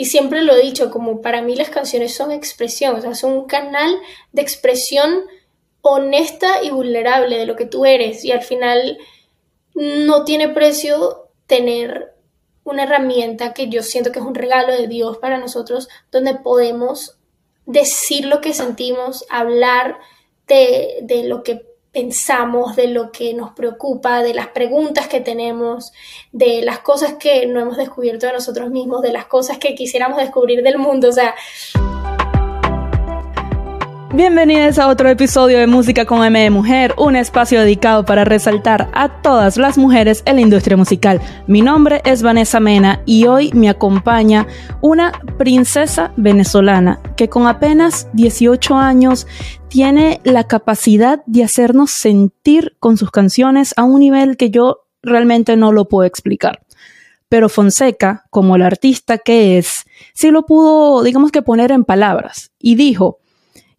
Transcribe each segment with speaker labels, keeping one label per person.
Speaker 1: Y siempre lo he dicho, como para mí las canciones son expresión, o sea, son un canal de expresión honesta y vulnerable de lo que tú eres. Y al final no tiene precio tener una herramienta que yo siento que es un regalo de Dios para nosotros, donde podemos decir lo que sentimos, hablar de, de lo que pensamos, de lo que nos preocupa, de las preguntas que tenemos, de las cosas que no hemos descubierto de nosotros mismos, de las cosas que quisiéramos descubrir del mundo. O sea,
Speaker 2: Bienvenidos a otro episodio de Música con M de Mujer, un espacio dedicado para resaltar a todas las mujeres en la industria musical. Mi nombre es Vanessa Mena y hoy me acompaña una princesa venezolana que con apenas 18 años tiene la capacidad de hacernos sentir con sus canciones a un nivel que yo realmente no lo puedo explicar. Pero Fonseca, como el artista que es, sí lo pudo, digamos que poner en palabras y dijo,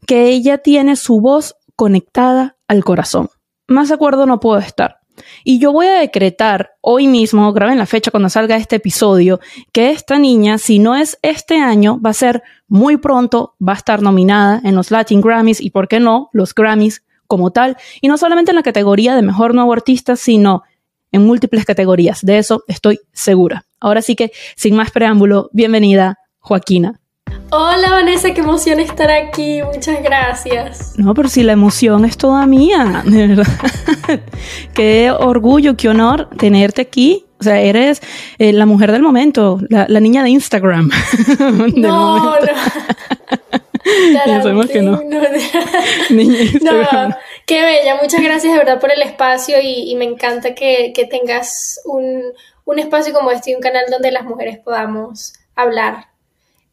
Speaker 2: que ella tiene su voz conectada al corazón. Más acuerdo no puedo estar. Y yo voy a decretar hoy mismo, graben la fecha cuando salga este episodio, que esta niña, si no es este año, va a ser muy pronto, va a estar nominada en los Latin Grammys y, ¿por qué no?, los Grammys como tal. Y no solamente en la categoría de mejor nuevo artista, sino en múltiples categorías. De eso estoy segura. Ahora sí que, sin más preámbulo, bienvenida, Joaquina.
Speaker 1: Hola Vanessa, qué emoción estar aquí, muchas gracias.
Speaker 2: No, pero si la emoción es toda mía, de verdad. qué orgullo, qué honor tenerte aquí. O sea, eres eh, la mujer del momento, la, niña de Instagram.
Speaker 1: no, no.
Speaker 2: ya sabemos que no.
Speaker 1: No, no, qué bella, muchas gracias de verdad por el espacio y, me encanta que, que tengas un, un espacio como este y un canal donde las mujeres podamos hablar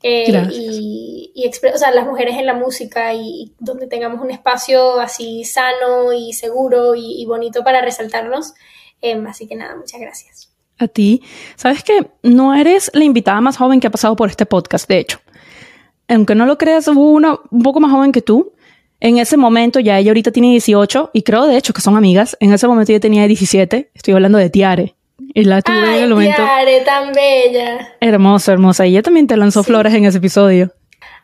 Speaker 1: eh, y, y o sea, las mujeres en la música y, donde tengamos un espacio así sano y seguro y, bonito para resaltarnos. Em, así que nada, muchas gracias.
Speaker 2: A ti. Sabes que no eres la invitada más joven que ha pasado por este podcast, de hecho. Aunque no lo creas, hubo una un poco más joven que tú. En ese momento, ya ella ahorita tiene 18 y creo de hecho que son amigas. En ese momento ella tenía 17. Estoy hablando de Tiare. Y la tuve
Speaker 1: Ay,
Speaker 2: en el momento.
Speaker 1: tan bella.
Speaker 2: Hermosa, hermosa. Y ella también te lanzó flores en ese episodio.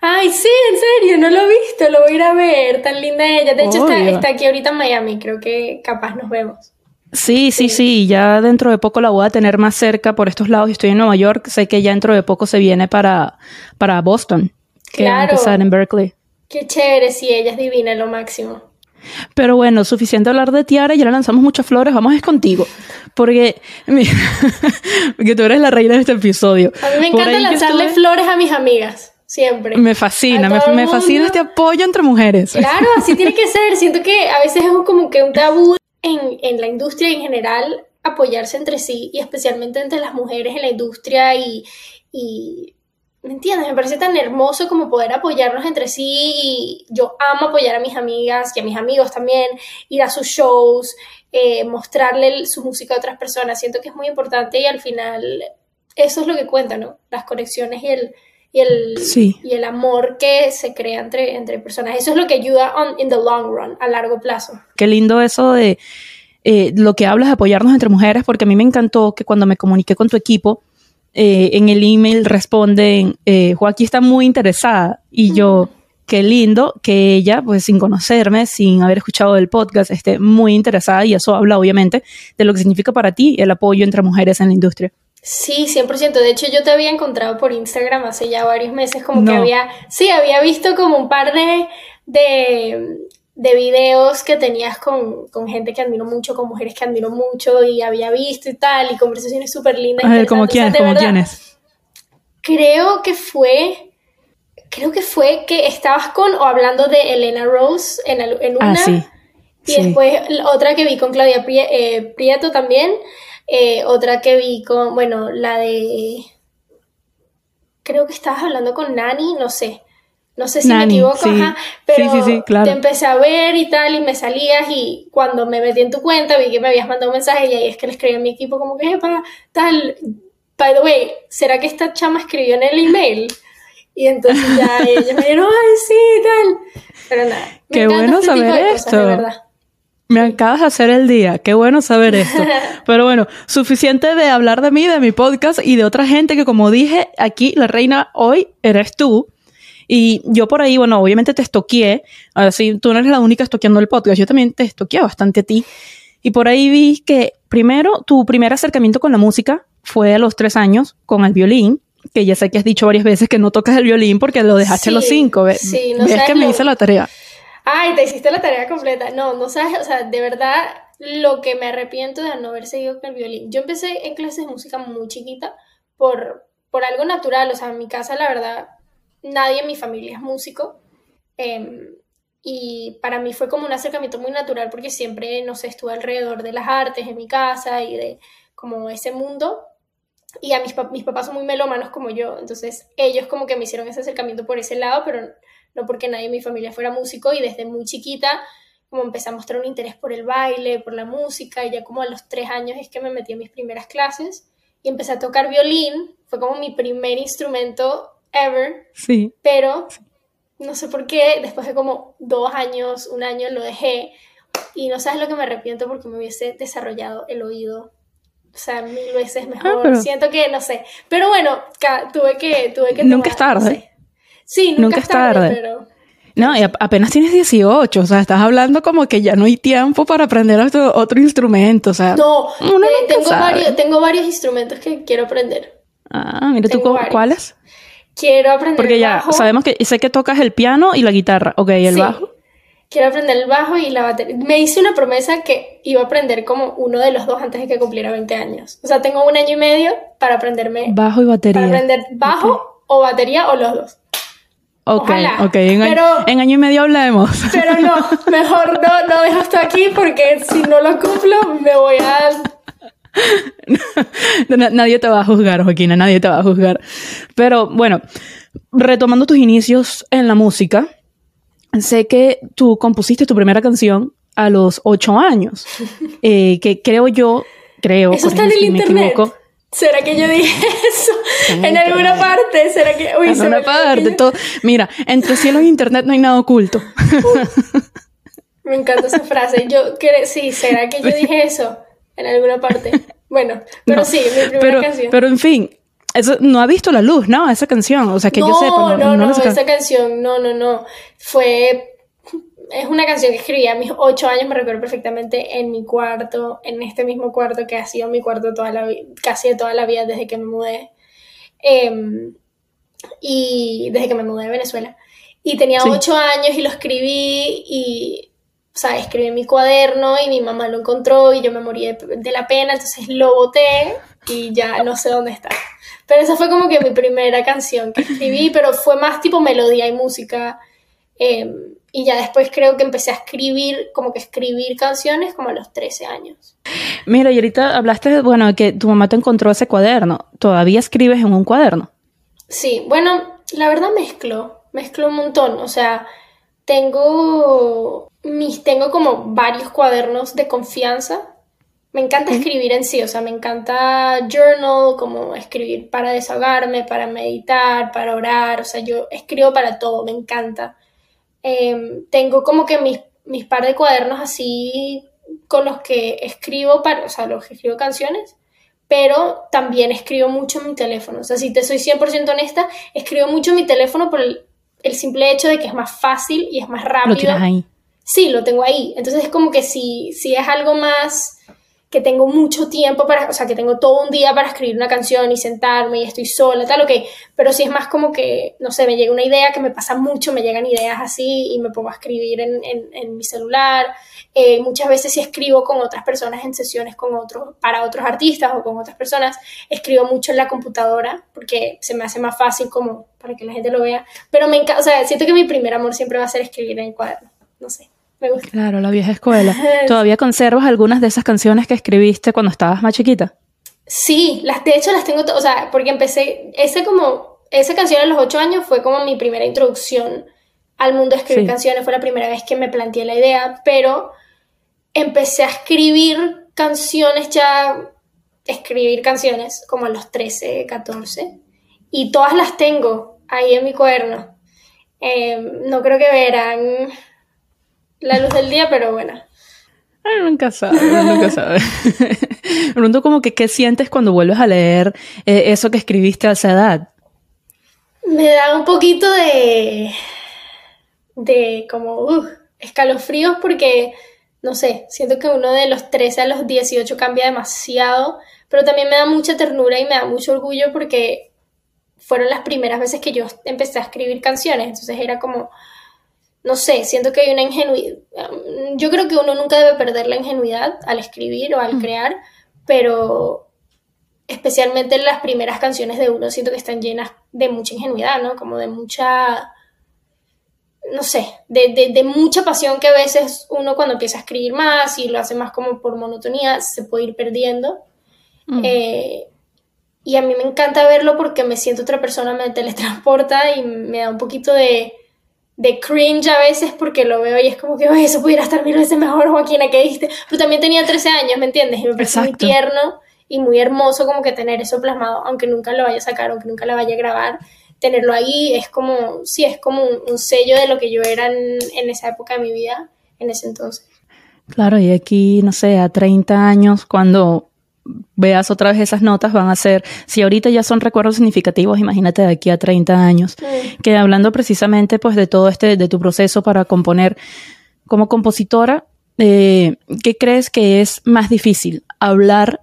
Speaker 1: Ay, sí, en serio, no lo he visto, lo voy a ir a ver, tan linda ella. De hecho, está, aquí ahorita en Miami, creo que capaz nos vemos.
Speaker 2: Sí, sí, sí, ya dentro de poco la voy a tener más cerca por estos lados. Estoy en Nueva York, sé que ya dentro de poco se viene para, para Boston, que va a empezar en Berkeley.
Speaker 1: Qué chévere, sí, ella es divina, lo máximo.
Speaker 2: Pero bueno, suficiente hablar de Tiara, ya le lanzamos muchas flores, vamos es contigo. Porque, mira, que tú eres la reina de este episodio.
Speaker 1: A mí me encanta lanzarle flores a mis amigas. Siempre.
Speaker 2: Me fascina, me, fascina este apoyo entre mujeres.
Speaker 1: Claro, así tiene que ser. Siento que a veces es como que un tabú en, en la industria en general apoyarse entre sí y especialmente entre las mujeres en la industria y, y ¿Me entiendes? Me parece tan hermoso como poder apoyarnos entre sí y yo amo apoyar a mis amigas y a mis amigos también, ir a sus shows, eh, mostrarle su música a otras personas. Siento que es muy importante y al final eso es lo que cuenta, ¿no? Las conexiones y el, y el, y el amor que se crea entre, entre personas. Eso es lo que ayuda on, in the long run, a largo plazo.
Speaker 2: Qué lindo eso de eh, lo que hablas de apoyarnos entre mujeres, porque a mí me encantó que cuando me comuniqué con tu equipo, eh, en el email responden, eh, Joaquín está muy interesada y yo, qué lindo que ella, pues sin conocerme, sin haber escuchado el podcast, esté muy interesada y eso habla obviamente de lo que significa para ti el apoyo entre mujeres en la industria.
Speaker 1: Sí, 100%. De hecho, yo te había encontrado por Instagram hace ya varios meses, como que había, sí, había visto como un par de, de, de videos que tenías con, con, gente que admiro mucho, con mujeres que admiro mucho y había visto y tal, y conversaciones súper lindas.
Speaker 2: A ver, ¿como quiénes? ¿Como quiénes?
Speaker 1: Creo que fue, creo que fue que estabas con o hablando de Elena Rose en, en ah, una.
Speaker 2: Ah, sí.
Speaker 1: Y después otra que vi con Claudia eh, Prieto también. Eh, otra que vi con, bueno, la de... Creo que estabas hablando con Nani, no sé. No sé si me equivoco, pero te empecé a ver y tal, y me salías, y cuando me metí en tu cuenta vi que me habías mandado un mensaje, y ahí es que le escribí a mi equipo como que, para tal, by the way, ¿será que esta chama escribió en el email? Y entonces ya ellos me dijeron, ay, sí, tal. Pero nada.
Speaker 2: Qué bueno este saber esto. Me acabas de hacer el día. Qué bueno saber esto. Pero bueno, suficiente de hablar de mí, de mi podcast y de otra gente que como dije, aquí la reina hoy eres tú. Y yo por ahí, bueno, obviamente te estoqueé. Así, tú no eres la única estoqueando el podcast. Yo también te estoqueé bastante a ti. Y por ahí vi que primero tu primer acercamiento con la música fue a los tres años con el violín. Que ya sé que has dicho varias veces que no tocas el violín porque lo dejaste a los cinco.
Speaker 1: Sí, no
Speaker 2: ¿Ves que me
Speaker 1: lo-
Speaker 2: hice la tarea?
Speaker 1: Ay, te hiciste la tarea completa. No, no sabes, o sea, de verdad, lo que me arrepiento de no haber seguido con el violín. Yo empecé en clases de música muy chiquita por, por algo natural, o sea, en mi casa, la verdad, nadie en mi familia es músico. em, y para mí fue como un acercamiento muy natural porque siempre, no sé, estuve alrededor de las artes en mi casa y de como ese mundo. Y a mis, pap- mis papás son muy melómanos como yo, entonces ellos como que me hicieron ese acercamiento por ese lado, pero no porque nadie en mi familia fuera músico y desde muy chiquita como empecé a mostrar un interés por el baile, por la música y ya como a los tres años es que me metí en mis primeras clases y empecé a tocar violín, fue como mi primer instrumento ever,
Speaker 2: Sí.
Speaker 1: pero no sé por qué, después de como dos años, un año lo dejé y no sabes lo que me arrepiento porque me hubiese desarrollado el oído. O sea, mil veces mejor.
Speaker 2: Ah, pero-
Speaker 1: Siento que, no sé. Pero bueno, tuve que, tuve que
Speaker 2: Nunca es
Speaker 1: tomar, no
Speaker 2: tarde.
Speaker 1: sé. Sí, nunca,
Speaker 2: Nunca
Speaker 1: es tarde,
Speaker 2: tarde.
Speaker 1: pero...
Speaker 2: No, y ap- apenas tienes 18, o sea, estás hablando como que ya no hay tiempo para aprender otro, otro instrumento, o sea.
Speaker 1: No,
Speaker 2: Uno
Speaker 1: eh, tengo,
Speaker 2: sabe.
Speaker 1: varios, tengo varios instrumentos que quiero aprender.
Speaker 2: Ah, mira tú,
Speaker 1: tengo varios.
Speaker 2: ¿cuáles?
Speaker 1: Quiero aprender
Speaker 2: Porque
Speaker 1: el
Speaker 2: ya
Speaker 1: bajo.
Speaker 2: sabemos que sé que tocas el piano y la guitarra, ok, ¿y el
Speaker 1: Sí.
Speaker 2: bajo?
Speaker 1: Quiero aprender el bajo y la batería. Me hice una promesa que iba a aprender como uno de los dos antes de que cumpliera 20 años. O sea, tengo un año y medio para aprenderme,
Speaker 2: Bajo y
Speaker 1: para
Speaker 2: batería.
Speaker 1: aprender bajo o batería o los dos.
Speaker 2: Ok,
Speaker 1: Ojalá,
Speaker 2: ok, en, año-
Speaker 1: pero-
Speaker 2: en año y medio hablemos.
Speaker 1: Pero no, mejor no, no dejo hasta aquí porque si no lo cumplo me voy a...
Speaker 2: Na- nadie te va a juzgar, Joaquina, nadie te va a juzgar. Pero bueno, retomando tus inicios en la música, sé que tú compusiste tu primera canción a los ocho años, eh, que creo yo, creo,
Speaker 1: Eso está en el
Speaker 2: si
Speaker 1: internet.
Speaker 2: equivoco,
Speaker 1: ¿Será que yo dije eso
Speaker 2: en
Speaker 1: alguna parte? ¿Será que.? Uy,
Speaker 2: en
Speaker 1: se
Speaker 2: una
Speaker 1: me olvidó que
Speaker 2: parte, todo. Mira, entre cielo e internet no hay nada oculto.
Speaker 1: Me encanta esa frase. Yo sí, ¿será que yo dije eso en alguna parte? Bueno, pero
Speaker 2: No,
Speaker 1: sí, mi primera
Speaker 2: pero,
Speaker 1: canción.
Speaker 2: pero en fin, eso no ha visto la luz, ¿no? Esa canción, o sea, que
Speaker 1: no,
Speaker 2: yo sepa, no,
Speaker 1: no,
Speaker 2: no
Speaker 1: no, esa canción, no, no, no. Fue. Es una canción que escribí a mis ocho años, me recuerdo perfectamente, en mi cuarto, en este mismo cuarto que ha sido mi cuarto toda la casi toda la vida desde que me mudé. Em, y desde que me mudé de Venezuela. Y tenía
Speaker 2: Sí.
Speaker 1: ocho años y lo escribí y, o sea, escribí en mi cuaderno y mi mamá lo encontró y yo me morí de, de la pena, entonces lo boté y ya no sé dónde está. Pero esa fue como que mi primera canción que escribí, pero fue más tipo melodía y música. eh, y ya después creo que empecé a escribir, como que escribir canciones como a los 13 años.
Speaker 2: Mira, y ahorita hablaste, bueno, que tu mamá te encontró ese cuaderno. ¿Todavía escribes en un cuaderno?
Speaker 1: Sí, bueno, la verdad mezclo, mezclo un montón, o sea, tengo mis, tengo como varios cuadernos de confianza. Me encanta escribir en sí, o sea, me encanta journal, como escribir para desahogarme, para meditar, para orar, o sea, yo escribo para todo, me encanta. Em, tengo como que mis, mis par de cuadernos así con los que escribo, para, o sea, los que escribo canciones, pero también escribo mucho en mi teléfono. O sea, si te soy 100% honesta, escribo mucho en mi teléfono por el, el simple hecho de que es más fácil y es más rápido.
Speaker 2: Lo tienes ahí.
Speaker 1: Sí, lo tengo ahí. Entonces es como que si, si es algo más que tengo mucho tiempo para, o sea, que tengo todo un día para escribir una canción y sentarme y estoy sola, tal, ok, pero si es más como que, no sé, me llega una idea que me pasa mucho, me llegan ideas así y me pongo a escribir en, en, en mi celular. Eh, muchas veces si escribo con otras personas en sesiones con otros, para otros artistas o con otras personas, escribo mucho en la computadora porque se me hace más fácil como para que la gente lo vea. Pero me encanta, o sea, siento que mi primer amor siempre va a ser escribir en el cuaderno. No sé, me gusta.
Speaker 2: Claro, la vieja escuela. ¿Todavía conservas algunas de esas canciones que escribiste cuando estabas más chiquita?
Speaker 1: Sí, las, de hecho las tengo, o sea, porque empecé, ese como, esa canción a los ocho años fue como mi primera introducción al mundo de escribir
Speaker 2: Sí.
Speaker 1: canciones, fue la primera vez que me planteé la idea, pero empecé a escribir canciones ya, escribir canciones como a los 13, 14, y todas las tengo ahí en mi cuaderno. Eh, no creo que verán la luz del día, pero bueno.
Speaker 2: Ay, nunca sabe, nunca sabe. Pregunto como que qué sientes cuando vuelves a leer eh, eso que escribiste a esa edad.
Speaker 1: Me da un poquito de, de como uh, escalofríos porque, no sé, siento que uno de los 13 a los 18 cambia demasiado, pero también me da mucha ternura y me da mucho orgullo porque fueron las primeras veces que yo empecé a escribir canciones, entonces era como, no sé, siento que hay una ingenuidad, yo creo que uno nunca debe perder la ingenuidad al escribir o al crear, pero especialmente las primeras canciones de uno siento que están llenas de mucha ingenuidad, ¿no? Como de mucha, no sé, de, mucha pasión que a veces uno cuando empieza a escribir más y lo hace más como por monotonía, se puede ir perdiendo. Eh, y a mí me encanta verlo porque me siento otra persona, me teletransporta y me da un poquito de, de cringe a veces porque lo veo y es como que, eso pudiera estar mil veces mejor, Joaquina, que dijiste. Pero también tenía 13 años, ¿me entiendes? Y me parece muy tierno y muy hermoso como que tener eso plasmado, aunque nunca lo vaya a sacar, aunque nunca lo vaya a grabar. Tenerlo ahí es como, sí, es como un, sello de lo que yo era en, en esa época de mi vida, en ese entonces.
Speaker 2: Claro, y aquí, no sé, a 30 años, cuando veas otra vez esas notas, van a ser, si ahorita ya son recuerdos significativos, imagínate de aquí a 30 años, que hablando precisamente pues de todo este, de tu proceso para componer como compositora, eh, ¿qué crees que es más difícil? Hablar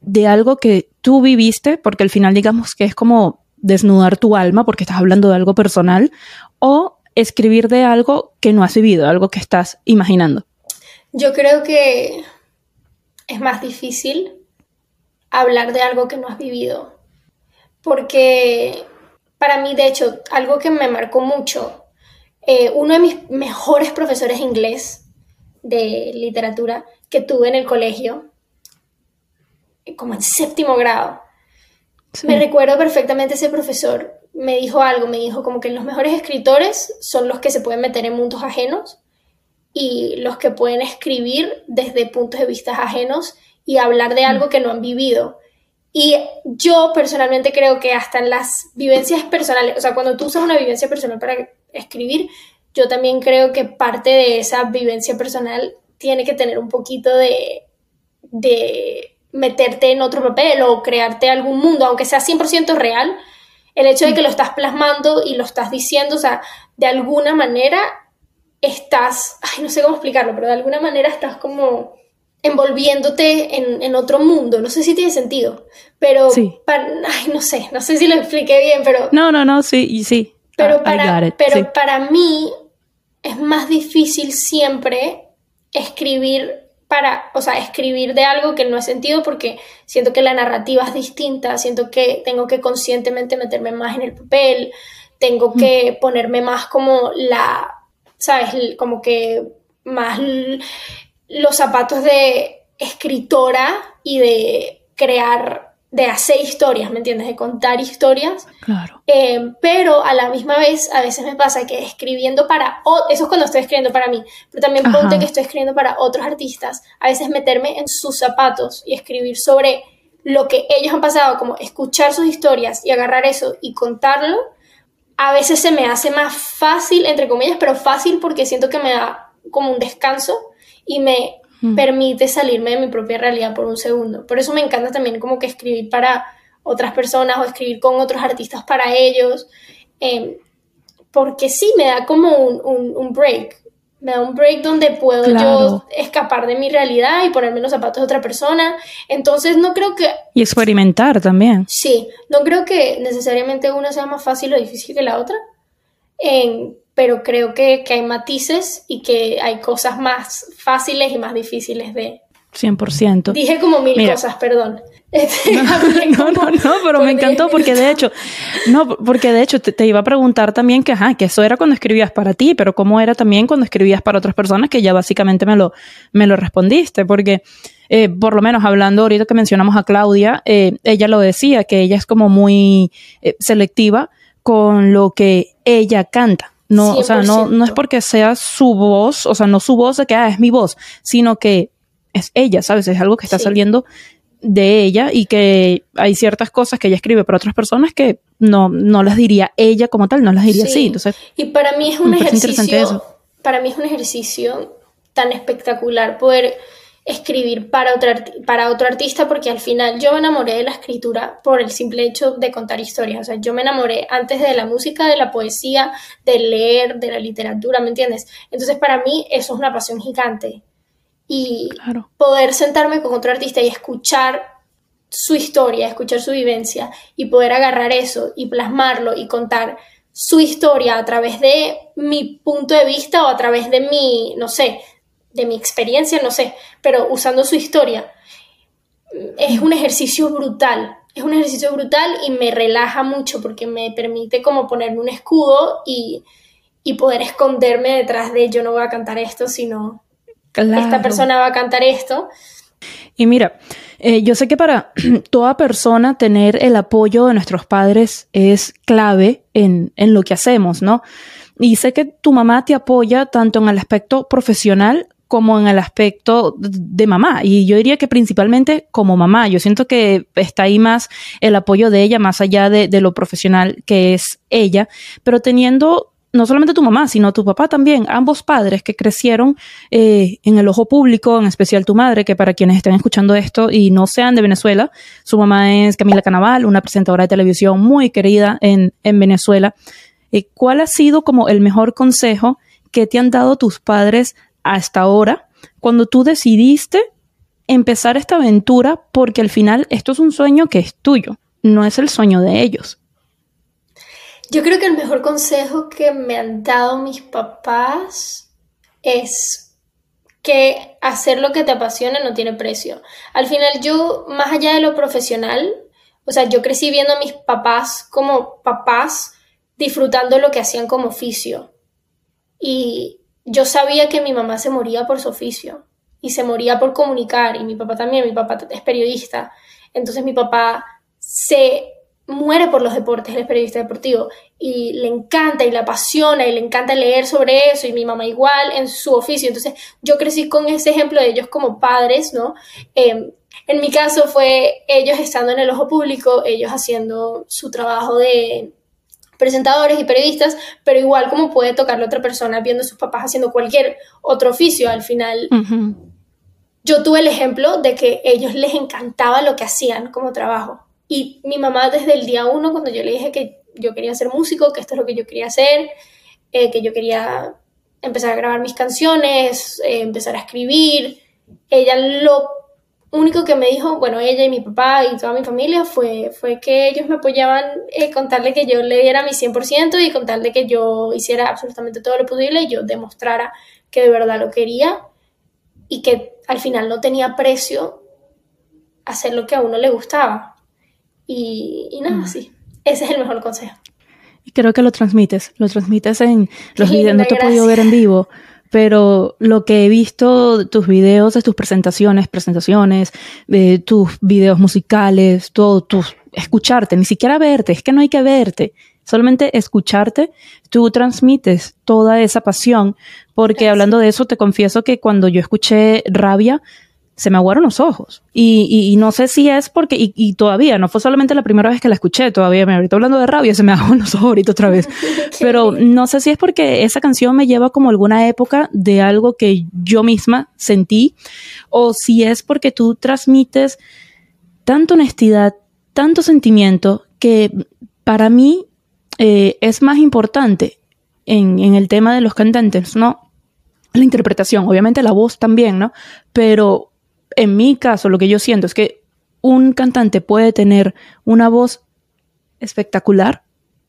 Speaker 2: de algo que tú viviste, porque al final digamos que es como desnudar tu alma, porque estás hablando de algo personal, o escribir de algo que no has vivido, algo que estás imaginando.
Speaker 1: Yo creo que es más difícil hablar de algo que no has vivido. Porque para mí, de hecho, algo que me marcó mucho, eh, uno de mis mejores profesores de inglés de literatura que tuve en el colegio, como en séptimo grado, me recuerdo perfectamente ese profesor, me dijo algo, me dijo como que los mejores escritores son los que se pueden meter en mundos ajenos y los que pueden escribir desde puntos de vista ajenos y hablar de algo que no han vivido. Y yo personalmente creo que hasta en las vivencias personales, o sea, cuando tú usas una vivencia personal para escribir, yo también creo que parte de esa vivencia personal tiene que tener un poquito de, de meterte en otro papel o crearte algún mundo, aunque sea 100% real, el hecho de que lo estás plasmando y lo estás diciendo, o sea, de alguna manera estás, ay, no sé cómo explicarlo, pero de alguna manera estás como envolviéndote en, otro mundo. No sé si tiene sentido, pero ay, no sé, no sé si lo expliqué bien, pero...
Speaker 2: No, no, no, sí, sí.
Speaker 1: Pero, para, pero para mí es más difícil siempre escribir para, o sea, escribir de algo que no he sentido porque siento que la narrativa es distinta, siento que tengo que conscientemente meterme más en el papel, tengo mm. que ponerme más como la, ¿sabes? Como que más los zapatos de escritora y de crear, de hacer historias, ¿me entiendes? De contar historias.
Speaker 2: Claro.
Speaker 1: Eh, pero a la misma vez, a veces me pasa que escribiendo para, eso es cuando estoy escribiendo para mí, pero también ponte que estoy escribiendo para otros artistas, a veces meterme en sus zapatos y escribir sobre lo que ellos han pasado, como escuchar sus historias y agarrar eso y contarlo, a veces se me hace más fácil, entre comillas, pero fácil porque siento que me da como un descanso y me mm. permite salirme de mi propia realidad por un segundo. Por eso me encanta también como que escribir para otras personas o escribir con otros artistas para ellos, em, porque sí me da como un, un, break, me da un break donde puedo yo escapar de mi realidad y ponerme los zapatos de otra persona. Entonces no creo que...
Speaker 2: Y experimentar también.
Speaker 1: Sí, no creo que necesariamente una sea más fácil o difícil que la otra. En, pero creo que, hay matices y que hay cosas más fáciles y más difíciles de...
Speaker 2: 100%.
Speaker 1: Dije como mil cosas, perdón.
Speaker 2: No, no, no, pero me encantó porque de hecho, no, porque de hecho te, iba a preguntar también que, ajá, que eso era cuando escribías para ti, pero cómo era también cuando escribías para otras personas, que ya básicamente me lo, me lo respondiste, porque eh, por lo menos hablando ahorita que mencionamos a Claudia, eh, ella lo decía, que ella es como muy eh, selectiva con lo que ella canta. No, o sea, no, no es porque sea su voz, o sea, no su voz de que ah, es mi voz, sino que es ella, ¿sabes? Es algo que está saliendo de ella y que hay ciertas cosas que ella escribe para otras personas que no, no las diría ella como tal, no las diría así. Entonces,
Speaker 1: y para mí es un ejercicio. Para mí es un ejercicio tan espectacular poder escribir para, otra, para otro artista porque al final yo me enamoré de la escritura por el simple hecho de contar historias. O sea, yo me enamoré antes de la música, de la poesía, de leer, de la literatura, ¿me entiendes? Entonces para mí eso es una pasión gigante. Y poder sentarme con otro artista y escuchar su historia, escuchar su vivencia y poder agarrar eso y plasmarlo y contar su historia a través de mi punto de vista o a través de mi, no sé, de mi experiencia, no sé, pero usando su historia. Es un ejercicio brutal, es un ejercicio brutal y me relaja mucho porque me permite como ponerme un escudo y, poder esconderme detrás de yo no voy a cantar esto, sino esta persona va a cantar esto.
Speaker 2: Y mira, eh, yo sé que para toda persona tener el apoyo de nuestros padres es clave en, en lo que hacemos, ¿no? Y sé que tu mamá te apoya tanto en el aspecto profesional como en el aspecto de mamá. Y yo diría que principalmente como mamá. Yo siento que está ahí más el apoyo de ella, más allá de, lo profesional que es ella, pero teniendo no solamente tu mamá, sino tu papá también, ambos padres que crecieron eh, en el ojo público, en especial tu madre, que para quienes estén escuchando esto y no sean de Venezuela, su mamá es Camila Canaval, una presentadora de televisión muy querida en, en Venezuela. Eh, ¿Cuál ha sido como el mejor consejo que te han dado tus padres hasta ahora, cuando tú decidiste empezar esta aventura, porque al final esto es un sueño que es tuyo, no es el sueño de ellos.
Speaker 1: Yo creo que el mejor consejo que me han dado mis papás es que hacer lo que te apasione no tiene precio. Al final yo, más allá de lo profesional, o sea, yo crecí viendo a mis papás como papás disfrutando lo que hacían como oficio. Y, yo sabía que mi mamá se moría por su oficio y se moría por comunicar y mi papá también, mi papá es periodista, entonces mi papá se muere por los deportes, él es periodista deportivo y le encanta y le apasiona y le encanta leer sobre eso y mi mamá igual en su oficio, entonces yo crecí con ese ejemplo de ellos como padres, ¿no? Em, en mi caso fue ellos estando en el ojo público, ellos haciendo su trabajo de presentadores y periodistas, pero igual como puede tocarle a otra persona viendo a sus papás haciendo cualquier otro oficio al final. Yo tuve el ejemplo de que ellos les encantaba lo que hacían como trabajo. Y mi mamá desde el día uno, cuando yo le dije que yo quería ser músico, que esto es lo que yo quería hacer, eh, que yo quería empezar a grabar mis canciones, eh, empezar a escribir, ella lo único que me dijo, bueno, ella y mi papá y toda mi familia fue, fue que ellos me apoyaban eh, contarle que yo le diera mi 100% y contarle que yo hiciera absolutamente todo lo posible y yo demostrara que de verdad lo quería y que al final no tenía precio hacer lo que a uno le gustaba. Y, y nada, mm. sí, ese es el mejor consejo.
Speaker 2: Y creo que lo transmites, lo transmites en los videos, no te he podido ver en vivo, pero lo que he visto de tus videos, de tus presentaciones, presentaciones, de tus videos musicales, todo, tus, escucharte, ni siquiera verte, es que no hay que verte, solamente escucharte, tú transmites toda esa pasión, porque hablando de eso, te confieso que cuando yo escuché Rabia, se me aguaron los ojos. Y, y, no sé si es porque, y, y, todavía, no fue solamente la primera vez que la escuché, todavía me ahorita hablando de rabia, se me aguaron los ojos ahorita otra vez. Pero no sé si es porque esa canción me lleva como alguna época de algo que yo misma sentí, o si es porque tú transmites tanta honestidad, tanto sentimiento, que para mí eh, es más importante en, en el tema de los cantantes, ¿no? La interpretación, obviamente la voz también, ¿no? Pero en mi caso, lo que yo siento es que un cantante puede tener una voz espectacular,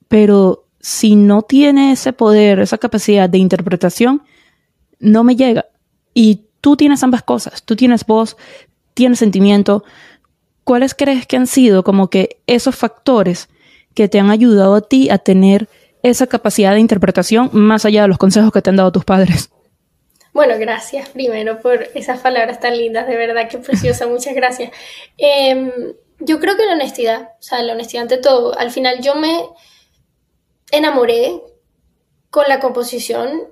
Speaker 2: pero si no tiene ese poder, esa capacidad de interpretación, no me llega. Y tú tienes ambas cosas, tú tienes voz, tienes sentimiento. ¿Cuáles crees que han sido como que esos factores que te han ayudado a ti a tener esa capacidad de interpretación más allá de los consejos que te han dado tus padres?
Speaker 1: Bueno, gracias primero por esas palabras tan lindas, de verdad que preciosa, muchas gracias. Em, yo creo que la honestidad, o sea, la honestidad ante todo, al final yo me enamoré con la composición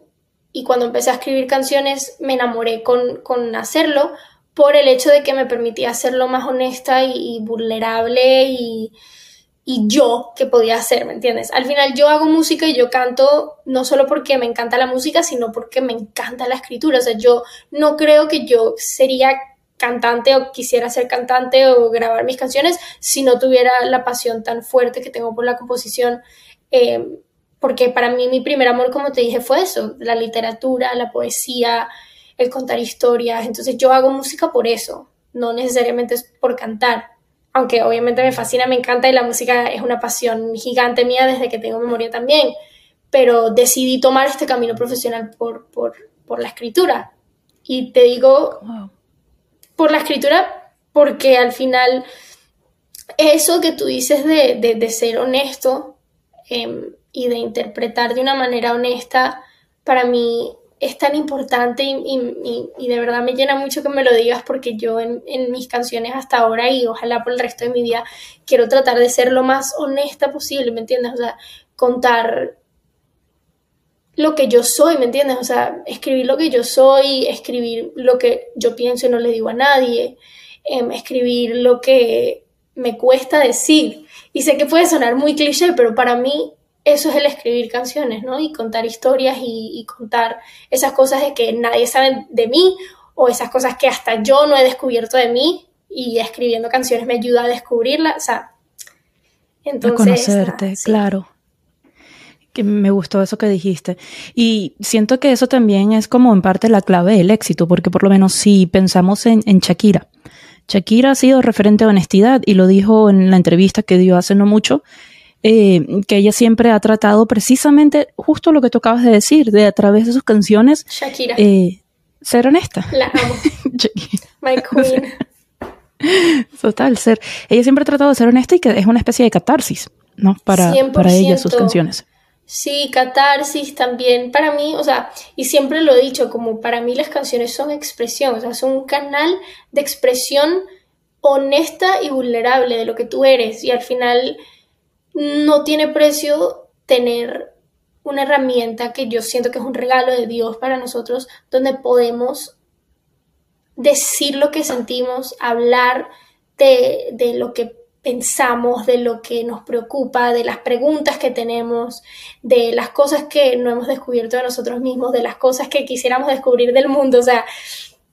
Speaker 1: y cuando empecé a escribir canciones me enamoré con, con hacerlo por el hecho de que me permitía hacerlo más honesta y, vulnerable y, y yo qué podía hacer, ¿me entiendes? Al final yo hago música y yo canto no solo porque me encanta la música, sino porque me encanta la escritura. O sea, yo no creo que yo sería cantante o quisiera ser cantante o grabar mis canciones si no tuviera la pasión tan fuerte que tengo por la composición. Eh, porque para mí mi primer amor, como te dije, fue eso, la literatura, la poesía, el contar historias. Entonces yo hago música por eso, no necesariamente es por cantar aunque obviamente me fascina, me encanta y la música es una pasión gigante mía desde que tengo memoria también, pero decidí tomar este camino profesional por, por, por la escritura. Y te digo, por la escritura, porque al final eso que tú dices de, de, ser honesto em, y de interpretar de una manera honesta, para mí es tan importante y, de verdad me llena mucho que me lo digas porque yo en, mis canciones hasta ahora y ojalá por el resto de mi vida quiero tratar de ser lo más honesta posible, ¿me entiendes? O sea, contar lo que yo soy, ¿me entiendes? O sea, escribir lo que yo soy, escribir lo que yo pienso y no le digo a nadie, em, escribir lo que me cuesta decir. Y sé que puede sonar muy cliché, pero para mí eso es el escribir canciones, ¿no? Y contar historias y, contar esas cosas de que nadie sabe de mí o esas cosas que hasta yo no he descubierto de mí y escribiendo canciones me ayuda a descubrirlas, o sea,
Speaker 2: entonces... A conocerte, claro. Que me gustó eso que dijiste. Y siento que eso también es como en parte la clave del éxito, porque por lo menos si pensamos en, en Shakira, Shakira ha sido referente a honestidad y lo dijo en la entrevista que dio hace no mucho, eh, que ella siempre ha tratado precisamente justo lo que tú acabas de decir, de a través de sus canciones.
Speaker 1: Shakira.
Speaker 2: Eh, ser honesta.
Speaker 1: La amo. My queen.
Speaker 2: Total, ser. Ella siempre ha tratado de ser honesta y que es una especie de catarsis, ¿no? Para, para ella, sus canciones.
Speaker 1: Sí, catarsis también. Para mí, o sea, y siempre lo he dicho, como para mí las canciones son expresión, o sea, son un canal de expresión honesta y vulnerable de lo que tú eres. Y al final no tiene precio tener una herramienta que yo siento que es un regalo de Dios para nosotros, donde podemos decir lo que sentimos, hablar de, lo que pensamos, de lo que nos preocupa, de las preguntas que tenemos, de las cosas que no hemos descubierto de nosotros mismos, de las cosas que quisiéramos descubrir del mundo. O sea,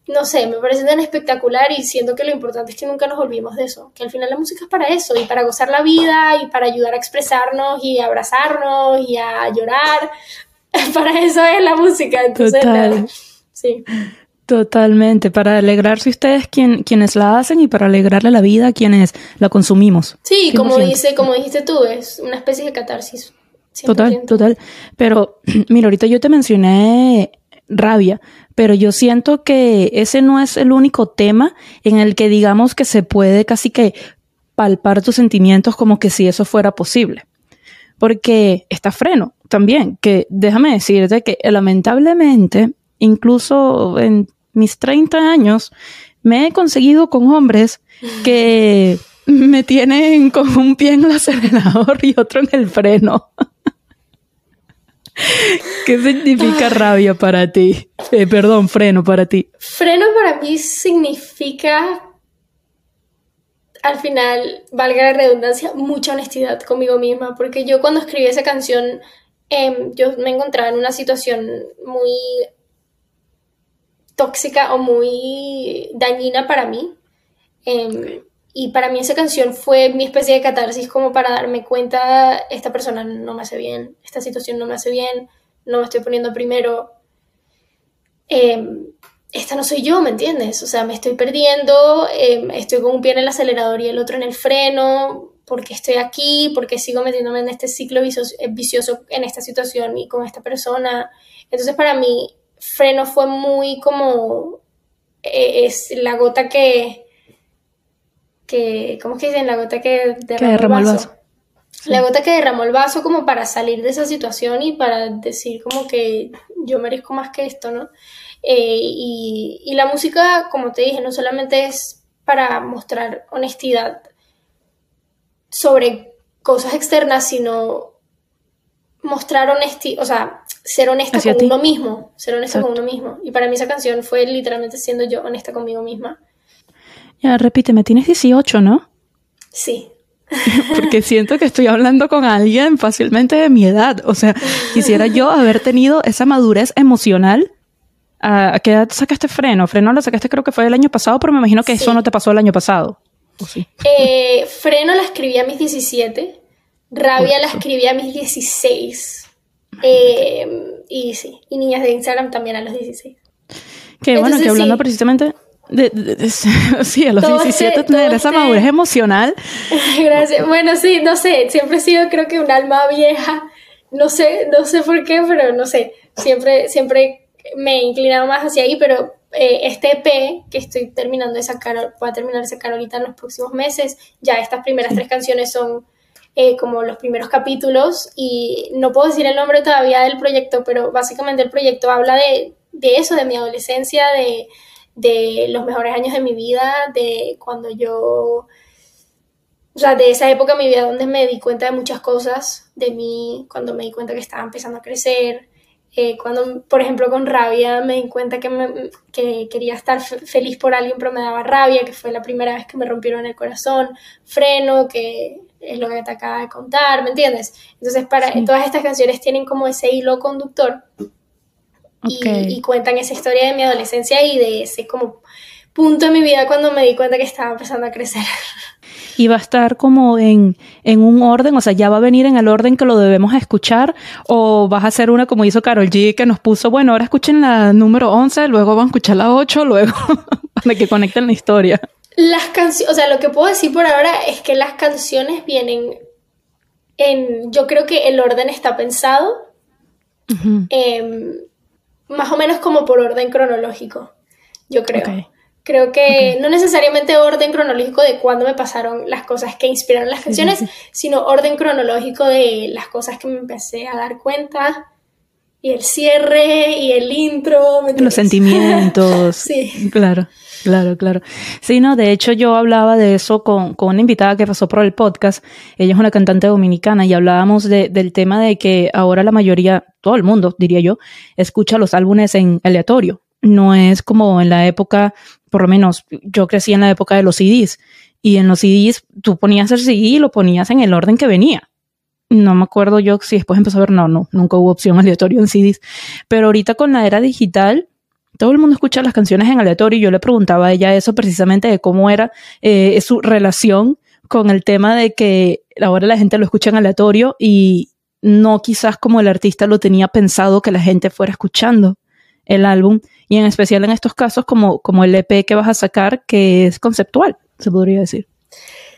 Speaker 1: no sé, me parece tan espectacular y siento que lo importante es que nunca nos olvidemos de eso, que al final la música es para eso y para gozar la vida y para ayudar a expresarnos y abrazarnos y a llorar. para eso es la música, entonces Total. sí.
Speaker 2: Totalmente, para alegrarse ustedes quien, quienes la hacen y para alegrarle la vida a quienes la consumimos.
Speaker 1: Sí, como dice, como dijiste tú, es una especie de catarsis.
Speaker 2: Total, total. Pero mira, ahorita yo te mencioné rabia, pero yo siento que ese no es el único tema en el que digamos que se puede casi que palpar tus sentimientos como que si eso fuera posible. Porque está freno también, que déjame decirte que lamentablemente, incluso en mis 30 años, me he conseguido con hombres que me tienen con un pie en el acelerador y otro en el freno. ¿Qué significa rabia para ti? Eh, perdón, freno para ti.
Speaker 1: Freno para mí significa, al final, valga la redundancia, mucha honestidad conmigo misma, porque yo cuando escribí esa canción, em, yo me encontraba en una situación muy tóxica o muy dañina para mí. Em, y para mí esa canción fue mi especie de catarsis como para darme cuenta, esta persona no me hace bien, esta situación no me hace bien, no me estoy poniendo primero. Em, esta no soy yo, ¿me entiendes? O sea, me estoy perdiendo, em, estoy con un pie en el acelerador y el otro en el freno, porque estoy aquí, porque sigo metiéndome en este ciclo eh, vicioso en esta situación y con esta persona. Entonces para mí, freno fue muy como, eh, es la gota que que, ¿cómo es que dicen? La gota que derramó, el vaso. La gota que derramó el vaso como para salir de esa situación y para decir como que yo merezco más que esto, ¿no? Eh, y, y la música, como te dije, no solamente es para mostrar honestidad sobre cosas externas, sino mostrar honestidad, o sea, ser honesta con uno mismo, ser honesta con uno mismo. Y para mí esa canción fue literalmente siendo yo honesta conmigo misma.
Speaker 2: Ya, repíteme, tienes 18, ¿no?
Speaker 1: Sí.
Speaker 2: porque siento que estoy hablando con alguien fácilmente de mi edad. O sea, quisiera yo haber tenido esa madurez emocional. ¿A qué edad sacaste freno? Freno lo sacaste creo que fue el año pasado, pero me imagino que eso no te pasó el año pasado.
Speaker 1: Eh, freno la escribí a mis 17, Rabia la escribí a mis 16. Eh, y sí, y Niñas de Instagram también a los 16.
Speaker 2: Qué bueno, que hablando precisamente de, sí, a los 17 tener esa madurez emocional.
Speaker 1: Gracias. Bueno, sí, no sé, siempre he sido creo que un alma vieja. No sé, no sé por qué, pero no sé. Siempre, siempre me he inclinado más hacia ahí, pero eh, este EP que estoy terminando de sacar, voy a terminar de sacar ahorita en los próximos meses, ya estas primeras tres canciones son eh, como los primeros capítulos y no puedo decir el nombre todavía del proyecto, pero básicamente el proyecto habla de, de eso, de mi adolescencia, de de los mejores años de mi vida, de cuando yo, o sea, de esa época de mi vida donde me di cuenta de muchas cosas de mí, cuando me di cuenta que estaba empezando a crecer, eh, cuando, por ejemplo, con rabia me di cuenta que, me, que quería estar feliz por alguien, pero me daba rabia, que fue la primera vez que me rompieron el corazón, freno, que es lo que te acaba de contar, ¿me entiendes? Entonces, para, todas estas canciones tienen como ese hilo conductor y, cuentan esa historia de mi adolescencia y de ese como punto en mi vida cuando me di cuenta que estaba empezando a crecer.
Speaker 2: Y va a estar como en, en, un orden, o sea, ya va a venir en el orden que lo debemos escuchar, o vas a hacer una como hizo Carol G, que nos puso, bueno, ahora escuchen la número 11, luego van a escuchar la 8, luego para que conecten la historia.
Speaker 1: Las canciones, o sea, lo que puedo decir por ahora es que las canciones vienen en, yo creo que el orden está pensado más o menos como por orden cronológico, yo creo. Creo que no necesariamente orden cronológico de cuándo me pasaron las cosas que inspiraron las canciones, sino orden cronológico de las cosas que me empecé a dar cuenta y el cierre y el intro.
Speaker 2: Los sentimientos. sí. Claro. Claro, claro. Sí, no, de hecho yo hablaba de eso con, con, una invitada que pasó por el podcast. Ella es una cantante dominicana y hablábamos de, del tema de que ahora la mayoría, todo el mundo, diría yo, escucha los álbumes en aleatorio. No es como en la época, por lo menos yo crecí en la época de los CDs y en los CDs tú ponías el CD y lo ponías en el orden que venía. No me acuerdo yo si después empezó a ver, no, no, nunca hubo opción aleatorio en CDs. Pero ahorita con la era digital, todo el mundo escucha las canciones en aleatorio y yo le preguntaba a ella eso precisamente de cómo era eh, su relación con el tema de que ahora la gente lo escucha en aleatorio y no quizás como el artista lo tenía pensado que la gente fuera escuchando el álbum y en especial en estos casos como, como el EP que vas a sacar que es conceptual, se podría decir.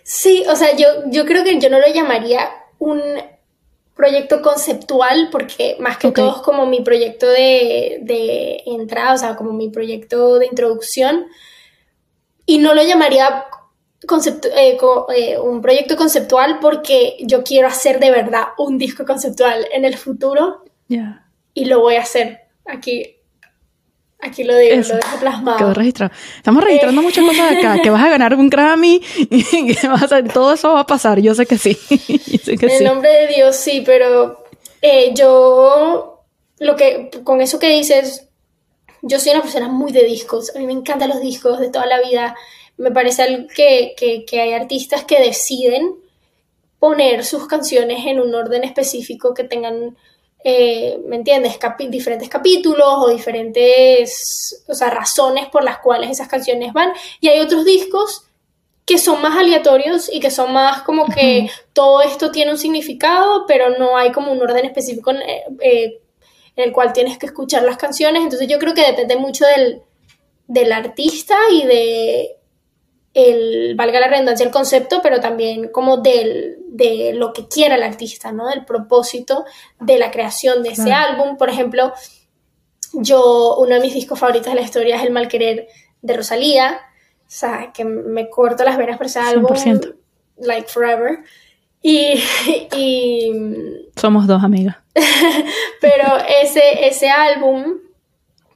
Speaker 1: Sí, o sea, yo, yo creo que yo no lo llamaría un proyecto conceptual, porque más que todo es como mi proyecto de, entrada, o sea, como mi proyecto de introducción. Y no lo llamaría eh, eh, un proyecto conceptual porque yo quiero hacer de verdad un disco conceptual en el futuro. Y lo voy a hacer aquí Aquí lo digo, lo dejo plasmado.
Speaker 2: Quedó registrado. Estamos registrando muchas cosas acá. Que vas a ganar un Grammy y que vas a todo eso va a pasar. Yo sé que sí.
Speaker 1: en el nombre de Dios, sí, pero eh, yo, lo que, con eso que dices, yo soy una persona muy de discos. A mí me encantan los discos de toda la vida. Me parece que, que, que hay artistas que deciden poner sus canciones en un orden específico que tengan eh, ¿me entiendes? diferentes capítulos o diferentes, o sea, razones por las cuales esas canciones van. Y hay otros discos que son más aleatorios y que son más como que todo esto tiene un significado, pero no hay como un orden específico en, eh, el cual tienes que escuchar las canciones. Entonces yo creo que depende mucho del, del artista y de el, valga la redundancia, el concepto, pero también como del, de lo que quiera el artista, ¿no? Del propósito de la creación de ese álbum. Por ejemplo, yo, uno de mis discos favoritos de la historia es El Malquerer de Rosalía, o sea, que me corto las venas por ese álbum, like forever. Y, y...
Speaker 2: Somos dos amigas.
Speaker 1: pero ese, ese álbum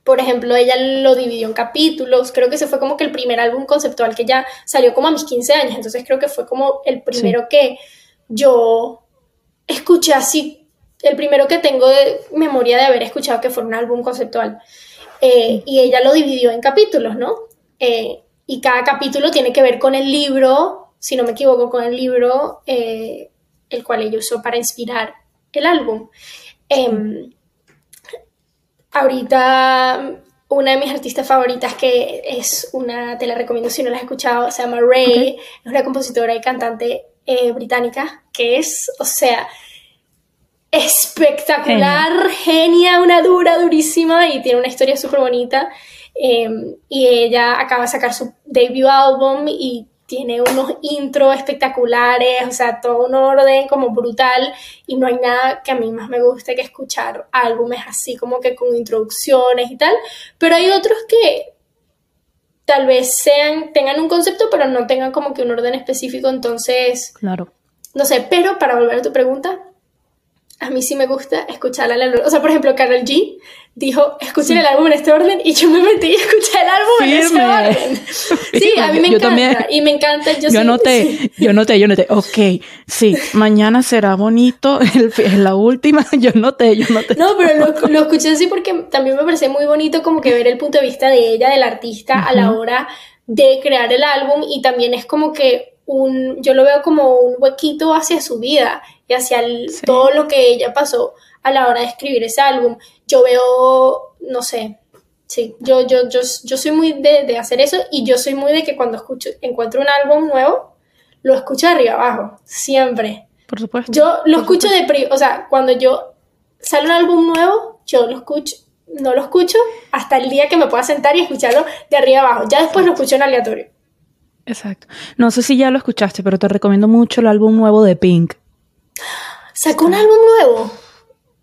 Speaker 1: por ejemplo, ella lo dividió en capítulos, creo que ese fue como que el primer álbum conceptual que ya salió como a mis 15 años, entonces creo que fue como el primero que yo escuché así, el primero que tengo de memoria de haber escuchado que fue un álbum conceptual. Eh, y ella lo dividió en capítulos, ¿no? Eh, y cada capítulo tiene que ver con el libro si no me equivoco, con el libro, eh, el cual ella usó para inspirar el álbum. Em, ahorita una de mis artistas favoritas que es una, te la recomiendo si no la has escuchado, se llama Ray, es una compositora y cantante eh, británica que es, o sea, espectacular, genia. una dura, durísima y tiene una historia súper bonita. Em, y ella acaba de sacar su debut álbum y tiene unos intros espectaculares, o sea, todo un orden como brutal y no hay nada que a mí más me guste que escuchar álbumes así como que con introducciones y tal, pero hay otros que tal vez sean, tengan un concepto pero no tengan como que un orden específico, entonces...
Speaker 2: Claro.
Speaker 1: No sé, pero para volver a tu pregunta, a mí sí me gusta escuchar al álbum. O sea, por ejemplo, Carol G dijo, escuchen el álbum en este orden y yo me metí y escuché el álbum en ese orden. Sí, a mí me encanta. Y me encanta.
Speaker 2: Yo, yo noté, yo noté, yo noté. Ok, sí, mañana será bonito, es la última. Yo noté, yo noté.
Speaker 1: No, pero lo, lo, escuché así porque también me parece muy bonito como que ver el punto de vista de ella, del artista, a la hora de crear el álbum y también es como que un, yo lo veo como un huequito hacia su vida y hacia todo lo que ella pasó a la hora de escribir ese álbum. Yo veo, no sé, sí, yo, yo, yo, yo soy muy de, de, hacer eso y yo soy muy de que cuando escucho, encuentro un álbum nuevo, lo escucho de arriba abajo, siempre.
Speaker 2: Por supuesto.
Speaker 1: Yo lo escucho de, o sea, cuando yo sale un álbum nuevo, yo lo escucho, no lo escucho hasta el día que me pueda sentar y escucharlo de arriba abajo. Ya después lo escucho en aleatorio.
Speaker 2: Exacto. No sé si ya lo escuchaste, pero te recomiendo mucho el álbum nuevo de Pink.
Speaker 1: ¿Sacó un álbum nuevo?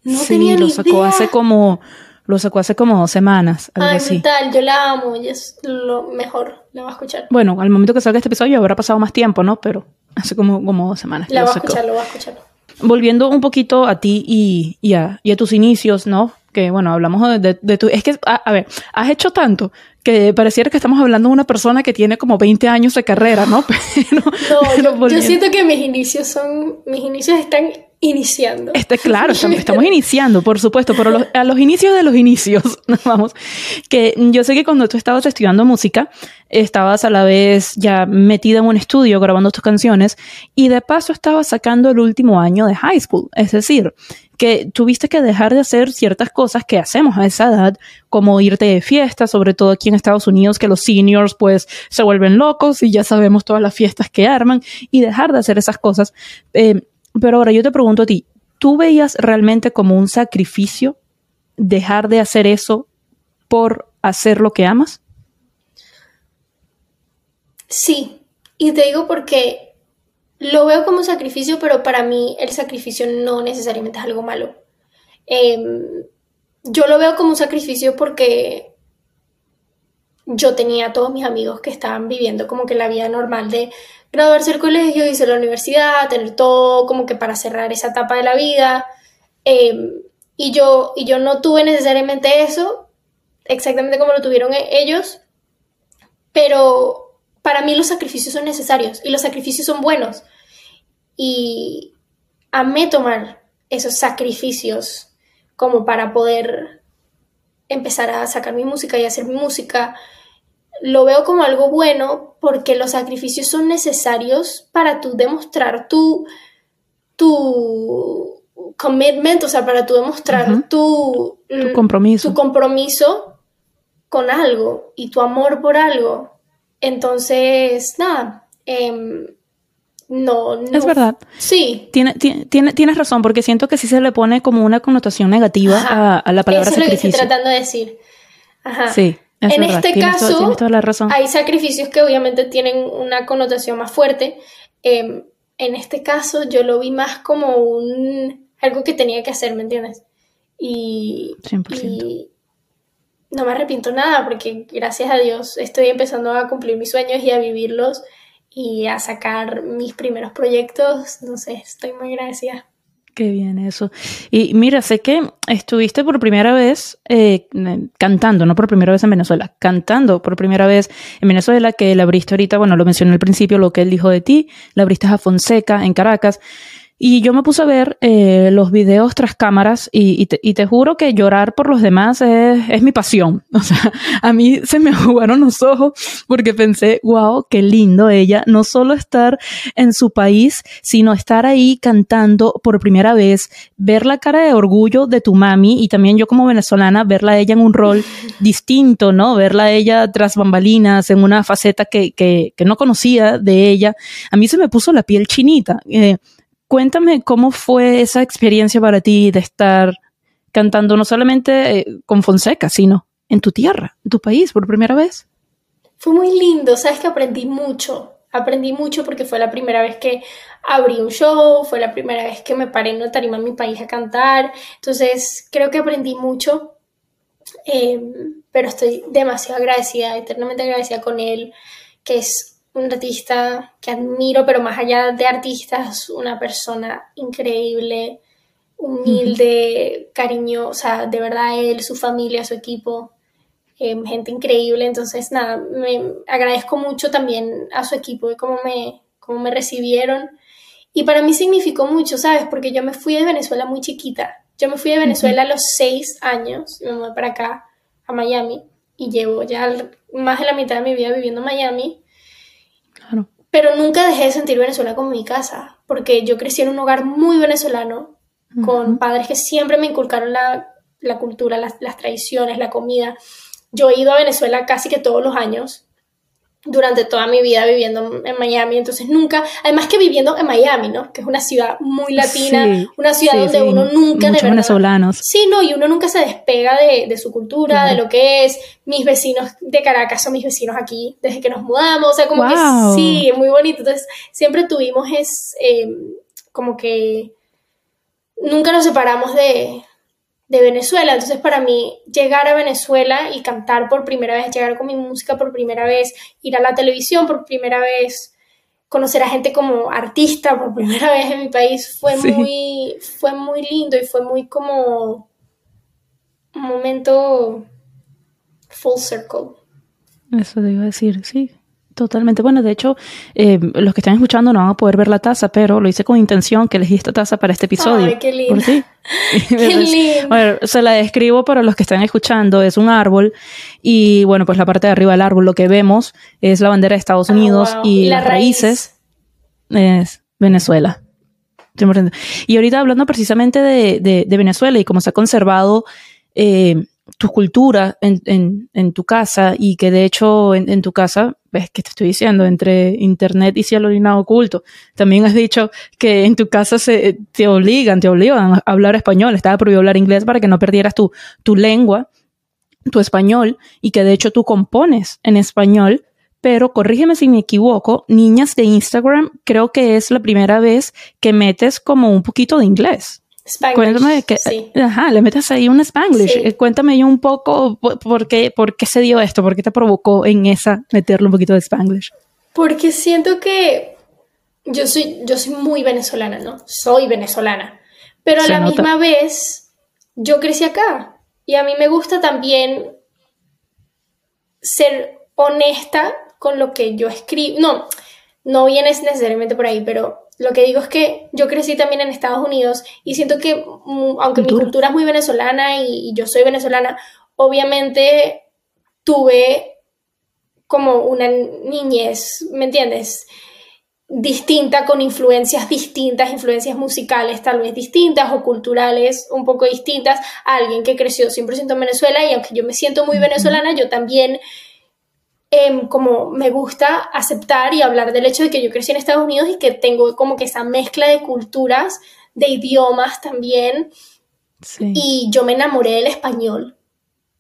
Speaker 2: No sí, tenía lo sacó hace como lo sacó hace como dos semanas.
Speaker 1: Algo Ay, así. tal, yo la amo y es lo mejor, la voy a escuchar.
Speaker 2: Bueno, al momento que salga este episodio habrá pasado más tiempo, ¿no? Pero hace como, como dos semanas.
Speaker 1: La voy a escuchar, lo voy a escuchar.
Speaker 2: Volviendo un poquito a ti y, y, a, y a tus inicios, ¿no? Que bueno, hablamos de, de, tu... Es que, a, ver, has hecho tanto que pareciera que estamos hablando de una persona que tiene como 20 años de carrera, ¿no?
Speaker 1: Pero, no, yo, yo, siento que mis inicios son... Mis inicios están iniciando.
Speaker 2: Este, claro, estamos, iniciando, por supuesto, pero a los inicios de los inicios, vamos, que yo sé que cuando tú estabas estudiando música, estabas a la vez ya metida en un estudio grabando tus canciones y de paso estabas sacando el último año de high school, es decir, que tuviste que dejar de hacer ciertas cosas que hacemos a esa edad, como irte de fiesta, sobre todo aquí en Estados Unidos, que los seniors pues se vuelven locos y ya sabemos todas las fiestas que arman, y dejar de hacer esas cosas. Eh, pero ahora yo te pregunto a ti, ¿tú veías realmente como un sacrificio dejar de hacer eso por hacer lo que amas?
Speaker 1: Sí, y te digo porque lo veo como sacrificio, pero para mí el sacrificio no necesariamente es algo malo. Em, yo lo veo como un sacrificio porque yo tenía a todos mis amigos que estaban viviendo como que la vida normal de graduarse del colegio, irse a la universidad, tener todo como que para cerrar esa etapa de la vida. Em, y, yo, y yo no tuve necesariamente eso, exactamente como lo tuvieron e-, ellos, pero para mí los sacrificios son necesarios y los sacrificios son buenos. Y amé tomar esos sacrificios como para poder empezar a sacar mi música y hacer mi música lo veo como algo bueno porque los sacrificios son necesarios para tú demostrar tu, tu commitment, o sea, para tú demostrar tu,
Speaker 2: compromiso.
Speaker 1: tu compromiso con algo y tu amor por algo. Entonces, nada, em, no, no,
Speaker 2: Es verdad.
Speaker 1: Sí.
Speaker 2: Tiene, tiene, tienes razón, porque siento que sí se le pone como una connotación negativa a, la palabra
Speaker 1: Eso
Speaker 2: sacrificio.
Speaker 1: Es lo que estoy tratando de decir. Ajá.
Speaker 2: Sí
Speaker 1: en este caso, hay sacrificios que obviamente tienen una connotación más fuerte. Em, en este caso, yo lo vi más como un algo que tenía que hacer, ¿me entiendes? Y, y no me arrepiento nada porque gracias a Dios estoy empezando a cumplir mis sueños y a vivirlos y a sacar mis primeros proyectos. No sé, estoy muy agradecida.
Speaker 2: Qué bien eso. Y mira, sé que estuviste por primera vez eh, cantando, no por primera vez en Venezuela, cantando por primera vez en Venezuela, que la abriste ahorita, bueno, lo mencioné al principio, lo que él dijo de ti, la abriste a Fonseca en Caracas. Y yo me puse a ver eh, los videos tras cámaras y, te, juro que llorar por los demás es, mi pasión. O sea, a mí se me jugaron los ojos porque pensé, wow, qué lindo ella, no solo estar en su país, sino estar ahí cantando por primera vez, ver la cara de orgullo de tu mami y también yo como venezolana, verla a ella en un rol distinto, ¿no? Verla a ella tras bambalinas, en una faceta que, que, que no conocía de ella. A mí se me puso la piel chinita. Eh, Cuéntame cómo fue esa experiencia para ti de estar cantando no solamente eh, con Fonseca, sino en tu tierra, en tu país, por primera vez.
Speaker 1: Fue muy lindo, sabes que aprendí mucho. Aprendí mucho porque fue la primera vez que abrí un show, fue la primera vez que me paré en una tarima en mi país a cantar. Entonces, creo que aprendí mucho, em, pero estoy demasiado agradecida, eternamente agradecida con él, que es un artista que admiro, pero más allá de artistas, una persona increíble, humilde, cariñosa, de verdad él, su familia, su equipo, em, gente increíble. Entonces, nada, me agradezco mucho también a su equipo y cómo me, cómo me recibieron. Y para mí significó mucho, ¿sabes? Porque yo me fui de Venezuela muy chiquita. Yo me fui de Venezuela a los seis años, me mudé para acá, a Miami, y llevo ya más de la mitad de mi vida viviendo en Miami. Pero nunca dejé de sentir Venezuela como mi casa, porque yo crecí en un hogar muy venezolano, con padres que siempre me inculcaron la, cultura, las, las, tradiciones, la comida. Yo he ido a Venezuela casi que todos los años durante toda mi vida viviendo en Miami, entonces nunca, además que viviendo en Miami, ¿no? Que es una ciudad muy latina, una ciudad donde uno nunca
Speaker 2: de venezolanos.
Speaker 1: Sí, no, y uno nunca se despega de, de su cultura, de lo que es. Mis vecinos de Caracas son mis vecinos aquí desde que nos mudamos, o sea, como que sí, muy bonito. Entonces, siempre tuvimos es em, como que nunca nos separamos de, de Venezuela. Entonces, para mí, llegar a Venezuela y cantar por primera vez, llegar con mi música por primera vez, ir a la televisión por primera vez, conocer a gente como artista por primera vez en mi país, fue, muy, fue muy lindo y fue muy como un momento full circle.
Speaker 2: Eso te iba a decir, sí. Totalmente. Bueno, de hecho, eh, los que están escuchando no van a poder ver la taza, pero lo hice con intención que elegí esta taza para este episodio.
Speaker 1: Ay, qué lindo.
Speaker 2: qué lindo. Bueno, se la describo para los que están escuchando. Es un árbol y, bueno, pues la parte de arriba del árbol lo que vemos es la bandera de Estados ah, Unidos y, las raíces es Venezuela. Y ahorita hablando precisamente de, de, Venezuela y cómo se ha conservado eh, tu cultura en, en, tu casa y que de hecho en, tu casa, que te estoy diciendo, entre internet y cielo nada oculto, también has dicho que en tu casa se, te obligan, te obligan a hablar español, estaba prohibido hablar inglés para que no perdieras tu, tu lengua, tu español, y que de hecho tú compones en español, pero corrígeme si me equivoco, niñas de Instagram, creo que es la primera vez que metes como un poquito de inglés. Cuéntame que, ajá, le metes ahí un Spanglish. Eh, cuéntame un poco por qué, por qué se dio esto, por qué te provocó en esa meterle un poquito de Spanglish.
Speaker 1: Porque siento que yo soy, yo soy muy venezolana, ¿no? Soy venezolana. Pero a la misma vez, yo crecí acá. Y a mí me gusta también ser honesta con lo que yo escribo. No, no vienes necesariamente por ahí, pero lo que digo es que yo crecí también en Estados Unidos y siento que, mm, aunque mi cultura es muy venezolana y, yo soy venezolana, obviamente tuve como una niñez, ¿me entiendes? distinta, con influencias distintas, influencias musicales tal vez distintas o culturales un poco distintas a alguien que creció 100% en Venezuela y aunque yo me siento muy venezolana, yo también Em, como me gusta aceptar y hablar del hecho de que yo crecí en Estados Unidos y que tengo como que esa mezcla de culturas, de idiomas también. Y yo me enamoré del español.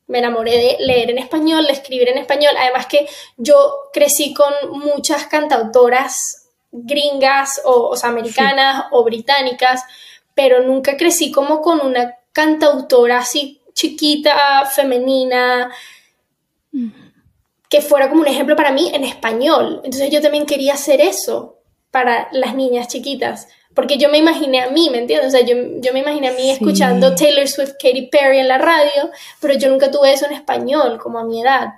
Speaker 1: Me enamoré de leer en español, de escribir en español. Además que yo crecí con muchas cantautoras gringas o, americanas o británicas, pero nunca crecí como con una cantautora así chiquita, femenina que fuera como un ejemplo para mí en español. Entonces yo también quería hacer eso para las niñas chiquitas. Porque yo me imaginé a mí, ¿me entiendes? O sea, yo, yo me imaginé a mí escuchando Taylor Swift, Katy Perry en la radio, pero yo nunca tuve eso en español, como a mi edad.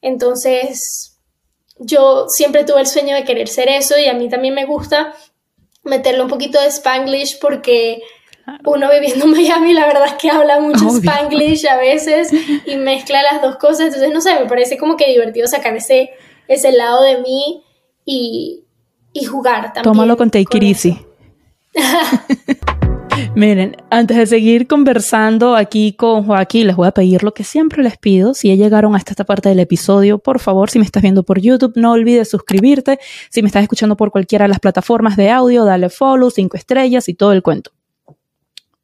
Speaker 1: Entonces, yo siempre tuve el sueño de querer ser eso y a mí también me gusta meterle un poquito de spanglish porque uno viviendo en Miami, la verdad es que habla mucho spanglish a veces y mezcla las dos cosas. Entonces, no sé, me parece como que divertido sacar ese, ese lado de mí y, y jugar también.
Speaker 2: Tómalo con take it easy. Miren, antes de seguir conversando aquí con Joaquín, les voy a pedir lo que siempre les pido. Si ya llegaron hasta esta parte del episodio, por favor, si me estás viendo por YouTube, no olvides suscribirte. Si me estás escuchando por cualquiera de las plataformas de audio, dale follow, cinco estrellas y todo el cuento.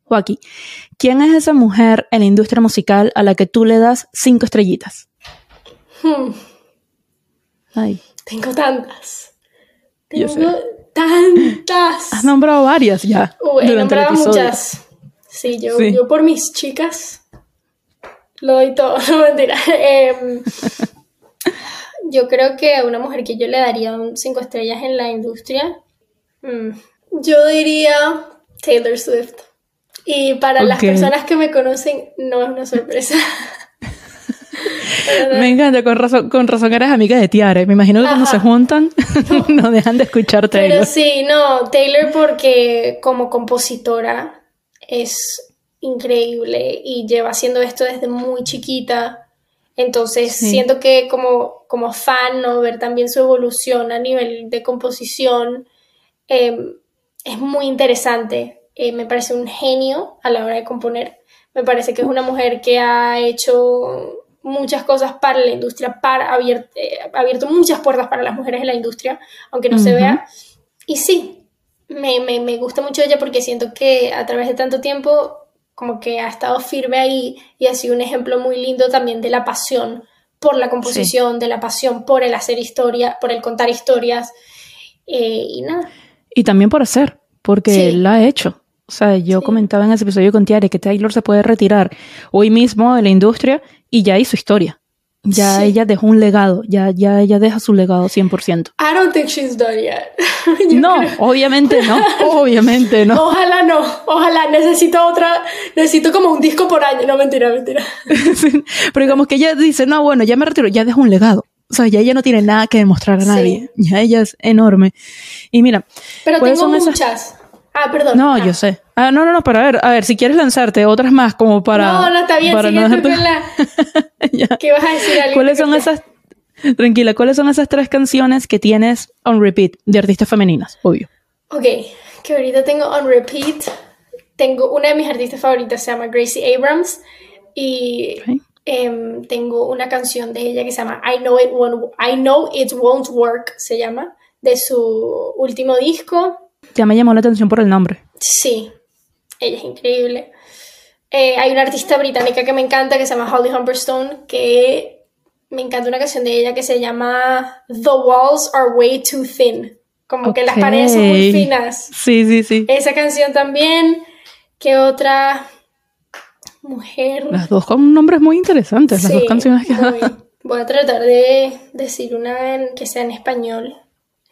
Speaker 2: Joaquín, ¿quién es esa mujer en la industria musical a la que tú le das cinco estrellitas?
Speaker 1: Hmm. Ay. Tengo tantas. Tengo tantas.
Speaker 2: Has nombrado varias ya.
Speaker 1: he nombrado muchas. Sí yo, yo por mis chicas lo doy todo, no mentira. Em, yo creo que a una mujer que yo le daría un cinco estrellas en la industria, mm, yo diría Taylor Swift. Y para las personas que me conocen, no es una sorpresa.
Speaker 2: Me encanta, con razón, con razón eres amiga de Tiare. Me imagino que cuando se juntan no dejan de escuchar Taylor.
Speaker 1: Pero sí, no, Taylor porque como compositora es increíble y lleva haciendo esto desde muy chiquita. Entonces siento que como, como fan, ¿no? ver también su evolución a nivel de composición em, es muy interesante. Eh, me parece un genio a la hora de componer. Me parece que es una mujer que ha hecho muchas cosas para la industria, para abierto, eh, abierto muchas puertas para las mujeres en la industria, aunque no se vea. Y sí, me, me, me, gusta mucho ella porque siento que a través de tanto tiempo como que ha estado firme ahí y ha sido un ejemplo muy lindo también de la pasión por la composición, de la pasión por el hacer historia, por el contar historias eh, y nada.
Speaker 2: Y también por hacer, porque él la ha hecho. O sea, yo comentaba en ese episodio con Tiare que Taylor se puede retirar hoy mismo de la industria y ya hizo historia. Ya ella dejó un legado, ya, ya ella deja su legado 100%.
Speaker 1: I don't think she's done yet.
Speaker 2: no, obviamente no, obviamente no.
Speaker 1: Ojalá no, ojalá, necesito otra, necesito como un disco por año, no mentira, mentira.
Speaker 2: pero digamos que ella dice, no, bueno, ya me retiro, ya dejó un legado. O sea, ya ella no tiene nada que demostrar a nadie. Ya ella es enorme. Y mira,
Speaker 1: pero tengo muchas. Ah, perdón.
Speaker 2: No, yo sé. Ah, no, no, no, pero a ver, a ver, si quieres lanzarte otras más como para...
Speaker 1: No, no, está bien, para no la... ¿Qué vas a decir? Algo
Speaker 2: ¿Cuáles son esas... Tranquila, ¿cuáles son esas tres canciones que tienes on repeat de artistas femeninas? Obvio.
Speaker 1: Ok, que ahorita tengo on repeat. Tengo una de mis artistas favoritas, se llama Gracie Abrams. Y em, tengo una canción de ella que se llama I Know It Won't, I Know It Won't Work, se llama, de su último disco.
Speaker 2: Ya me llamó la atención por el nombre.
Speaker 1: Sí, ella es increíble. Eh, hay una artista británica que me encanta que se llama Holly Humberstone, que me encanta una canción de ella que se llama The Walls Are Way Too Thin. Como que las paredes son muy finas.
Speaker 2: Sí, sí, sí.
Speaker 1: Esa canción también. ¿Qué otra mujer?
Speaker 2: Las dos con nombres muy interesantes, las dos canciones que
Speaker 1: Voy a tratar de decir una que sea en español.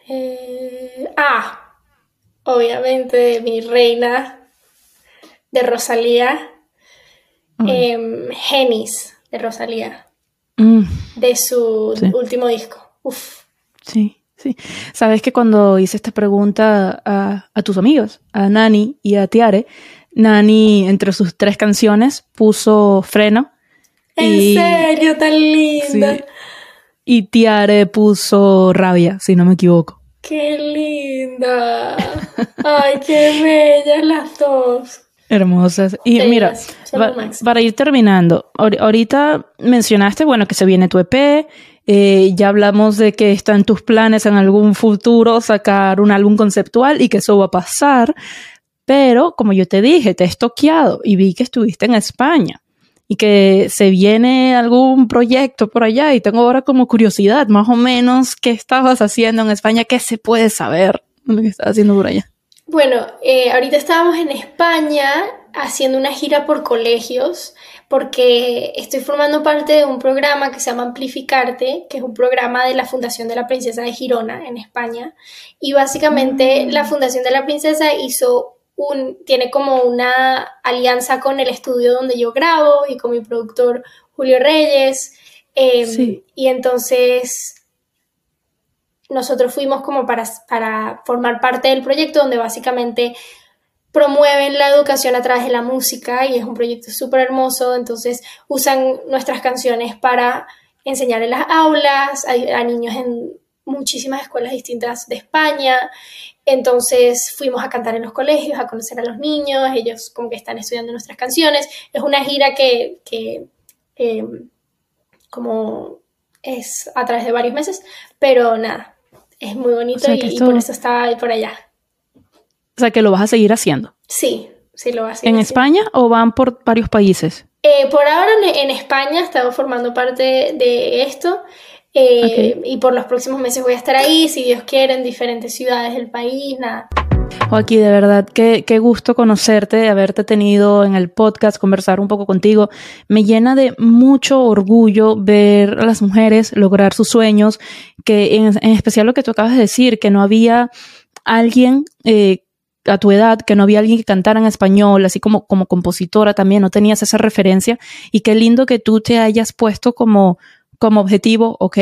Speaker 1: Eh, ah, obviamente mi reina de Rosalía, eh, Genis de Rosalía, mm. de su último disco. Uf.
Speaker 2: Sí, sí. Sabes que cuando hice esta pregunta a, tus amigos, a Nani y a Tiare, Nani entre sus tres canciones puso Freno.
Speaker 1: ¿En serio? Tan linda.
Speaker 2: Y Tiare puso Rabia, si no me equivoco.
Speaker 1: ¡Qué linda! ¡Ay, qué bellas las dos!
Speaker 2: Hermosas. Y mira, para ir terminando, ahorita mencionaste, bueno, que se viene tu EP, eh, ya hablamos de que está en tus planes en algún futuro sacar un álbum conceptual y que eso va a pasar, pero como yo te dije, te he estoqueado y vi que estuviste en España y que se viene algún proyecto por allá y tengo ahora como curiosidad, más o menos, qué estabas haciendo en España, qué se puede saber de lo que estás haciendo por allá.
Speaker 1: Bueno, eh, ahorita estábamos en España haciendo una gira por colegios porque estoy formando parte de un programa que se llama Amplificarte, que es un programa de la Fundación de la Princesa de Girona en España. Y básicamente mm. la Fundación de la Princesa hizo un, tiene como una alianza con el estudio donde yo grabo y con mi productor Julio Reyes. Em, y entonces nosotros fuimos como para, para formar parte del proyecto donde básicamente promueven la educación a través de la música y es un proyecto súper hermoso, entonces usan nuestras canciones para enseñar en las aulas a, niños en muchísimas escuelas distintas de España, entonces fuimos a cantar en los colegios, a conocer a los niños, ellos como que están estudiando nuestras canciones, es una gira que, que em, como es a través de varios meses, pero nada, es muy bonito y, por eso estaba por allá.
Speaker 2: O sea que lo vas a seguir haciendo.
Speaker 1: Sí, sí lo vas a seguir.
Speaker 2: ¿En España o van por varios países?
Speaker 1: Eh, por ahora en, España estamos formando parte de esto. Eh, y por los próximos meses voy a estar ahí, si Dios quiere, en diferentes ciudades del país, nada.
Speaker 2: Joaquín, de verdad, qué, qué gusto conocerte, haberte tenido en el podcast, conversar un poco contigo. Me llena de mucho orgullo ver a las mujeres lograr sus sueños, que en, especial lo que tú acabas de decir, que no había alguien eh, a tu edad, que no había alguien que cantara en español, así como, como compositora también, no tenías esa referencia. Y qué lindo que tú te hayas puesto como, como objetivo, ok,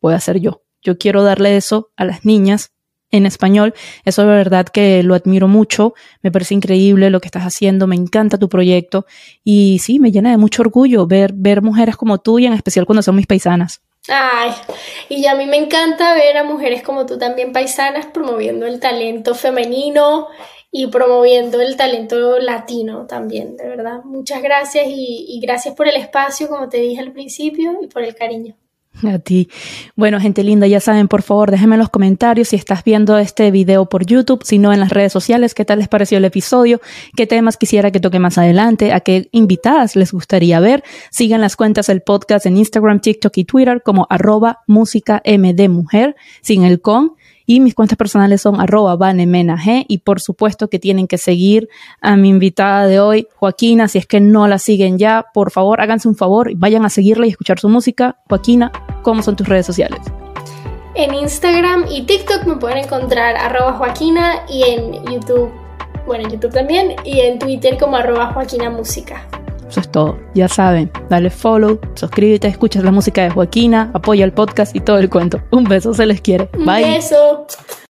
Speaker 2: voy a ser yo. Yo quiero darle eso a las niñas en español. Eso de verdad que lo admiro mucho, me parece increíble lo que estás haciendo, me encanta tu proyecto y sí, me llena de mucho orgullo ver, ver mujeres como tú y en especial cuando son mis paisanas.
Speaker 1: Ay, y a mí me encanta ver a mujeres como tú también paisanas promoviendo el talento femenino y promoviendo el talento latino también, de verdad. Muchas gracias y, gracias por el espacio, como te dije al principio, y por el cariño.
Speaker 2: A ti. Bueno, gente linda, ya saben, por favor, déjenme en los comentarios si estás viendo este video por YouTube, si no en las redes sociales, qué tal les pareció el episodio, qué temas quisiera que toque más adelante, a qué invitadas les gustaría ver. Sigan las cuentas del podcast en Instagram, TikTok y Twitter como arroba música mujer, sin el con. Y mis cuentas personales son arroba vanemenag y por supuesto que tienen que seguir a mi invitada de hoy, Joaquina. Si es que no la siguen ya, por favor, háganse un favor y vayan a seguirla y escuchar su música. Joaquina, ¿cómo son tus redes sociales?
Speaker 1: En Instagram y TikTok me pueden encontrar arroba Joaquina y en YouTube, bueno, en YouTube también, y en Twitter como arroba Joaquina Música.
Speaker 2: Eso es todo. Ya saben, dale follow, suscríbete, escucha la música de Joaquina, apoya el podcast y todo el cuento. Un beso, se les quiere. Bye.
Speaker 1: Un beso.